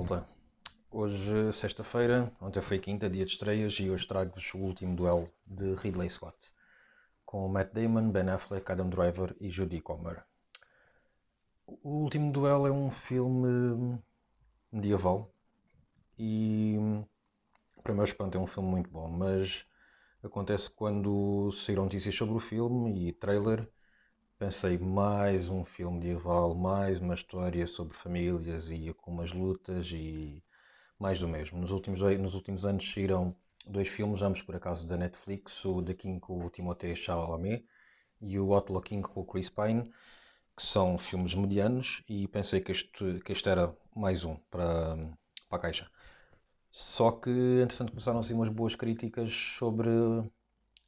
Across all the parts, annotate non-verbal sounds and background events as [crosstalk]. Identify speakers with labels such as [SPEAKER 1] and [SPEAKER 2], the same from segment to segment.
[SPEAKER 1] malta. Hoje, sexta-feira, ontem foi quinta, dia de estreias, e hoje trago-vos o último duelo de Ridley Scott, com Matt Damon, Ben Affleck, Adam Driver e Jodie Comer. O último duelo é um filme medieval e, para meu espanto, é um filme muito bom, mas acontece quando saíram notícias sobre o filme e trailer pensei mais um filme medieval, mais uma história sobre famílias e com umas lutas e mais do mesmo. Nos últimos, nos últimos anos saíram dois filmes, ambos por acaso da Netflix, o The King com o Timothée Chalamet e o Outlaw King com o Chris Pine, que são filmes medianos e pensei que este, que este era mais um para, para a caixa. Só que, entretanto, começaram assim umas boas críticas sobre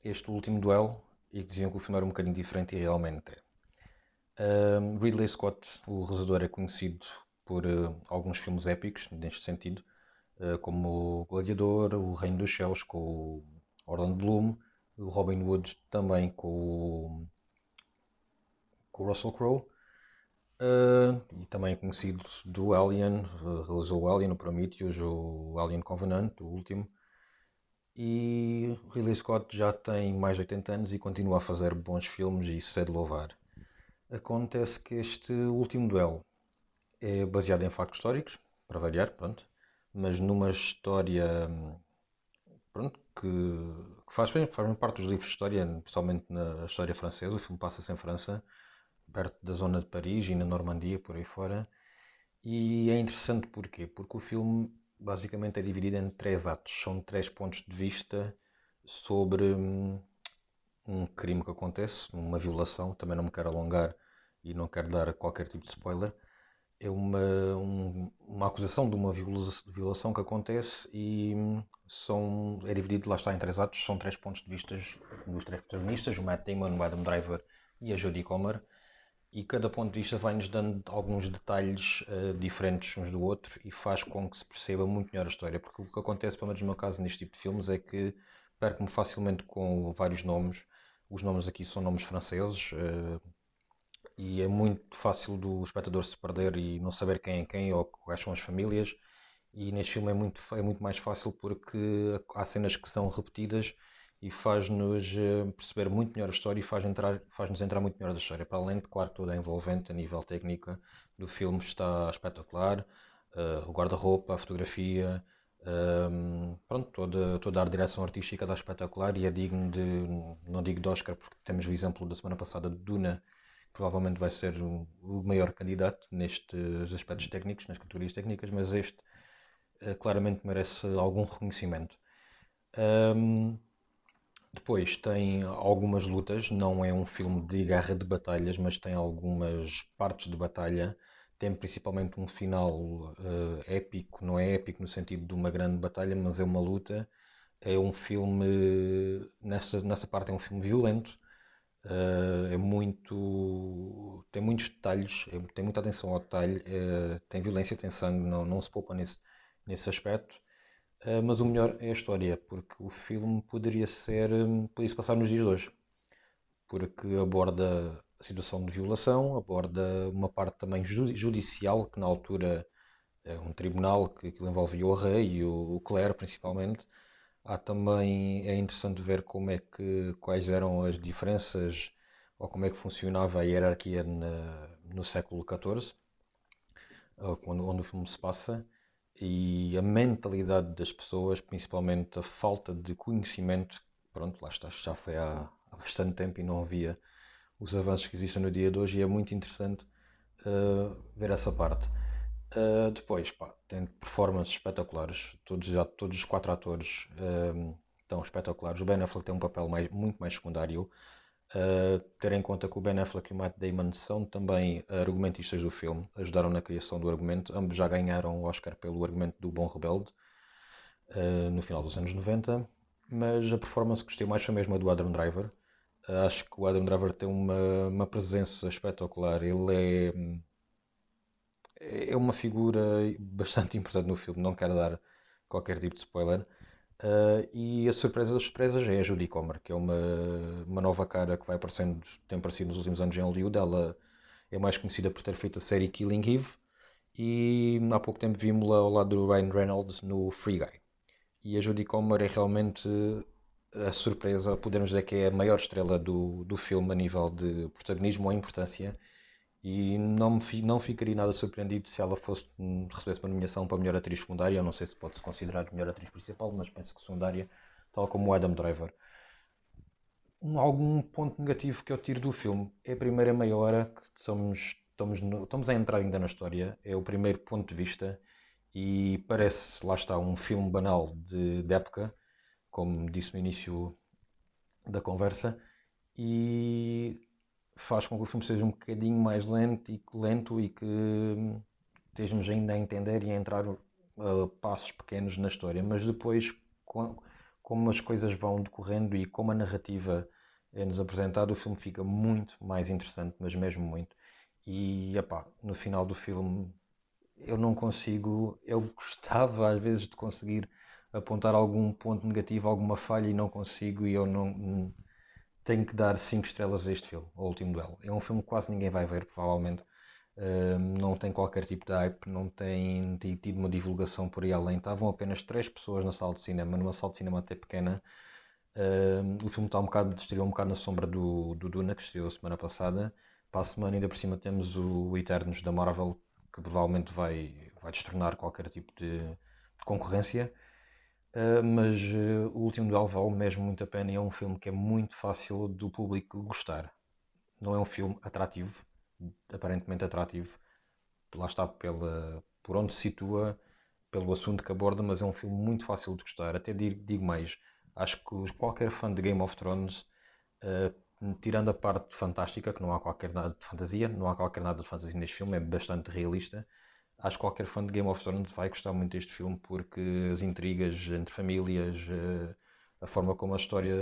[SPEAKER 1] este último duelo e diziam que o filme era um bocadinho diferente e realmente é. Um, Ridley Scott, o realizador, é conhecido por uh, alguns filmes épicos, neste sentido, uh, como o Gladiador, O Reino dos Céus, com o Orlando Bloom, o Robin Hood também com o, com o Russell Crowe, uh, e também é conhecido do Alien, realizou o Alien, o Prometheus, o Alien Covenant, o último, e Ridley Scott já tem mais de 80 anos e continua a fazer bons filmes e isso é de louvar. Acontece que este último duelo é baseado em factos históricos, para variar, pronto, mas numa história pronto, que, que faz, faz parte dos livros de história, especialmente na história francesa. O filme passa-se em França, perto da zona de Paris e na Normandia, por aí fora. E é interessante porquê? Porque o filme basicamente é dividido em três atos. São três pontos de vista sobre hum, um crime que acontece, uma violação. Também não me quero alongar e não quero dar qualquer tipo de spoiler. É uma, um, uma acusação de uma violação que acontece e hum, são, é dividido, lá está, em três atos. São três pontos de vista dos três protagonistas, o Matt Damon, o Adam Driver e a Jodie Comer e cada ponto de vista vai-nos dando alguns detalhes uh, diferentes uns do outro e faz com que se perceba muito melhor a história. Porque o que acontece, pelo menos no meu caso, neste tipo de filmes, é que perco-me facilmente com vários nomes. Os nomes aqui são nomes franceses uh, e é muito fácil do espectador se perder e não saber quem é quem ou quais são as famílias. E neste filme é muito, é muito mais fácil porque há cenas que são repetidas e faz-nos eh, perceber muito melhor a história e faz entrar, faz-nos entrar muito melhor da história. Para além de, claro, toda a envolvente a nível técnico do filme está espetacular, uh, o guarda-roupa, a fotografia, um, pronto, toda, toda a direção artística está espetacular e é digno de, não digo de Oscar, porque temos o exemplo da semana passada de Duna, que provavelmente vai ser o, maior candidato nestes aspectos técnicos, nas categorias técnicas, mas este uh, claramente merece algum reconhecimento. Um, depois tem algumas lutas, não é um filme de guerra de batalhas, mas tem algumas partes de batalha. Tem principalmente um final uh, épico, não é épico no sentido de uma grande batalha, mas é uma luta. É um filme, nessa, nessa parte é um filme violento, uh, é muito, tem muitos detalhes, é, tem muita atenção ao detalhe, é, tem violência, tem sangue, não, não se poupa nesse, nesse aspecto. Uh, mas o melhor é a história, porque o filme poderia ser, um, poderia se passar nos dias de hoje, porque aborda situação de violação, aborda uma parte também judicial, que na altura é um tribunal que aquilo envolvia o rei e o, o clero principalmente. Há também, é interessante ver como é que, quais eram as diferenças ou como é que funcionava a hierarquia na, no século XIV, quando, onde o filme se passa e a mentalidade das pessoas, principalmente a falta de conhecimento. Pronto, lá está, já foi há, há bastante tempo e não havia os avanços que existem no dia de hoje e é muito interessante uh, ver essa parte. Uh, depois, pá, tem performances espetaculares, todos, todos os quatro atores estão espetaculares. O Ben Affleck tem um papel mais, muito mais secundário. Uh, ter em conta que o Ben Affleck e o Matt Damon são também argumentistas do filme, ajudaram na criação do argumento. Ambos já ganharam o Oscar pelo argumento do Bom Rebelde no final dos anos 90, mas a performance que gostei mais foi mesmo a do Adam Driver. Acho que o Adam Driver tem uma, uma presença espetacular. Ele é, é uma figura bastante importante no filme, não quero dar qualquer tipo de spoiler. Uh, e a surpresa das surpresas é a Judy Comer, que é uma, uma nova cara que vai aparecendo, tem aparecido nos últimos anos em Hollywood. Ela é mais conhecida por ter feito a série Killing Eve e há pouco tempo vimos-la ao lado do Ryan Reynolds no Free Guy. E a Jodie Comer é realmente a surpresa, podemos dizer que é a maior estrela do, do filme a nível de protagonismo ou importância. E não, me, não ficaria nada surpreendido se ela fosse recebesse uma nomeação para melhor atriz secundária. Eu não sei se pode se considerar melhor atriz principal, mas penso que secundária, tal como o Adam Driver. Um, algum ponto negativo que eu tiro do filme é a primeira meia hora que somos, estamos, no, estamos a entrar ainda na história. É o primeiro ponto de vista e parece, lá está, um filme banal de, de época, como disse no início da conversa, e faz com que o filme seja um bocadinho mais lento e, lento e que estejamos ainda a entender e a entrar a uh, passos pequenos na história, mas depois, como as coisas vão decorrendo e como a narrativa é-nos apresentada, o filme fica muito mais interessante, mas mesmo muito. E, epá, no final do filme eu não consigo, eu [laughs] gostava às vezes de conseguir apontar algum ponto negativo, alguma falha e não consigo e eu não tenho que dar 5 estrelas a este filme, O Último Duelo. É um filme que quase ninguém vai ver, provavelmente. Uh, não tem qualquer tipo de hype, não tem, tem, tido uma divulgação por aí além. Estavam apenas 3 pessoas na sala de cinema, numa sala de cinema até pequena. Uh, o filme está um bocado, estreou um bocado na sombra do, do Duna, que estreou semana passada. Para a semana, ainda por cima, temos o Eternos da Marvel, que provavelmente vai, vai destornar qualquer tipo de concorrência. Uh, mas uh, o último duelo vale mesmo muito a pena e é um filme que é muito fácil do público gostar. Não é um filme atrativo, aparentemente atrativo, lá está pela, por onde se situa, pelo assunto que aborda, mas é um filme muito fácil de gostar. Até digo, digo mais, acho que qualquer fã de Game of Thrones, uh, tirando a parte fantástica, que não há qualquer nada de fantasia, não há qualquer nada de fantasia neste filme, é bastante realista acho que qualquer fã de Game of Thrones vai gostar muito deste filme porque as intrigas entre famílias, eh, a forma como a história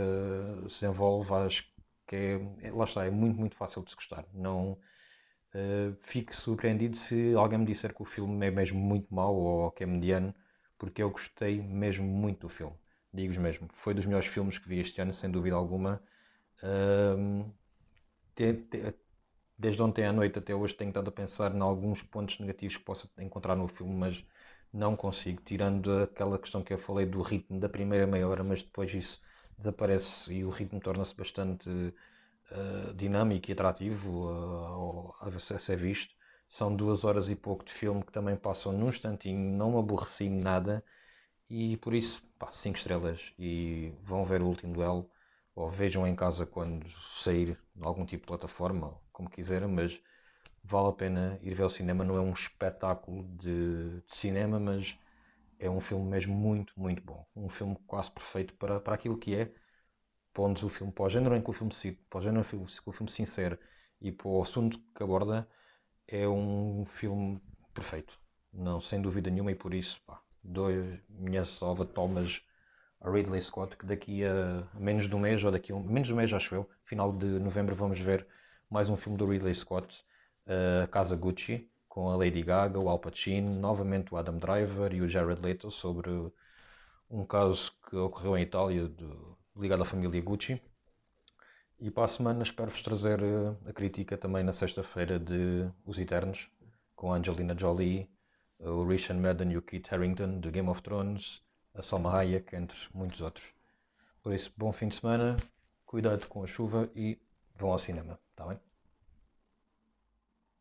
[SPEAKER 1] se envolve, acho que é, lá está, é muito, muito fácil de se gostar. Não uh, fico surpreendido se alguém me disser que o filme é mesmo muito mau ou que é mediano, porque eu gostei mesmo muito do filme. Digo-vos mesmo, foi dos melhores filmes que vi este ano, sem dúvida alguma. Uh, desde ontem à noite até hoje tenho estado a pensar em alguns pontos negativos que possa encontrar no filme, mas não consigo, tirando aquela questão que eu falei do ritmo da primeira meia hora, mas depois isso desaparece e o ritmo torna-se bastante uh, dinâmico e atrativo uh, a, ser visto. São duas horas e pouco de filme que também passam num instantinho, não aborreci nada e por isso, pá, 5 estrelas e vão ver o último duelo ou vejam em casa quando sair de algum tipo de plataforma como quiserem, mas vale a pena ir ver ao cinema. Não é um espetáculo de, de, cinema, mas é um filme mesmo muito, muito bom. Um filme quase perfeito para, para aquilo que é. Pondo o filme para o género em que o filme se para o género que o filme sincero e para o assunto que aborda, é um filme perfeito. Não, sem dúvida nenhuma, e por isso, pá, dou minha salva de palmas a Ridley Scott, que daqui a menos de um mês, ou daqui a um, menos de um mês, acho eu, final de novembro, vamos ver mais um filme do Ridley Scott, uh, Casa Gucci, com a Lady Gaga, o Al Pacino, novamente o Adam Driver e o Jared Leto sobre um caso que ocorreu em Itália de, ligado à família Gucci. E para a semana espero-vos trazer uh, a crítica também na sexta-feira de Os Eternos, com a Angelina Jolie, o Richard Madden e o Kit Harington de Game of Thrones, a Salma Hayek, entre muitos outros. Por isso, bom fim de semana, cuidado com a chuva e vão ao cinema, está bem?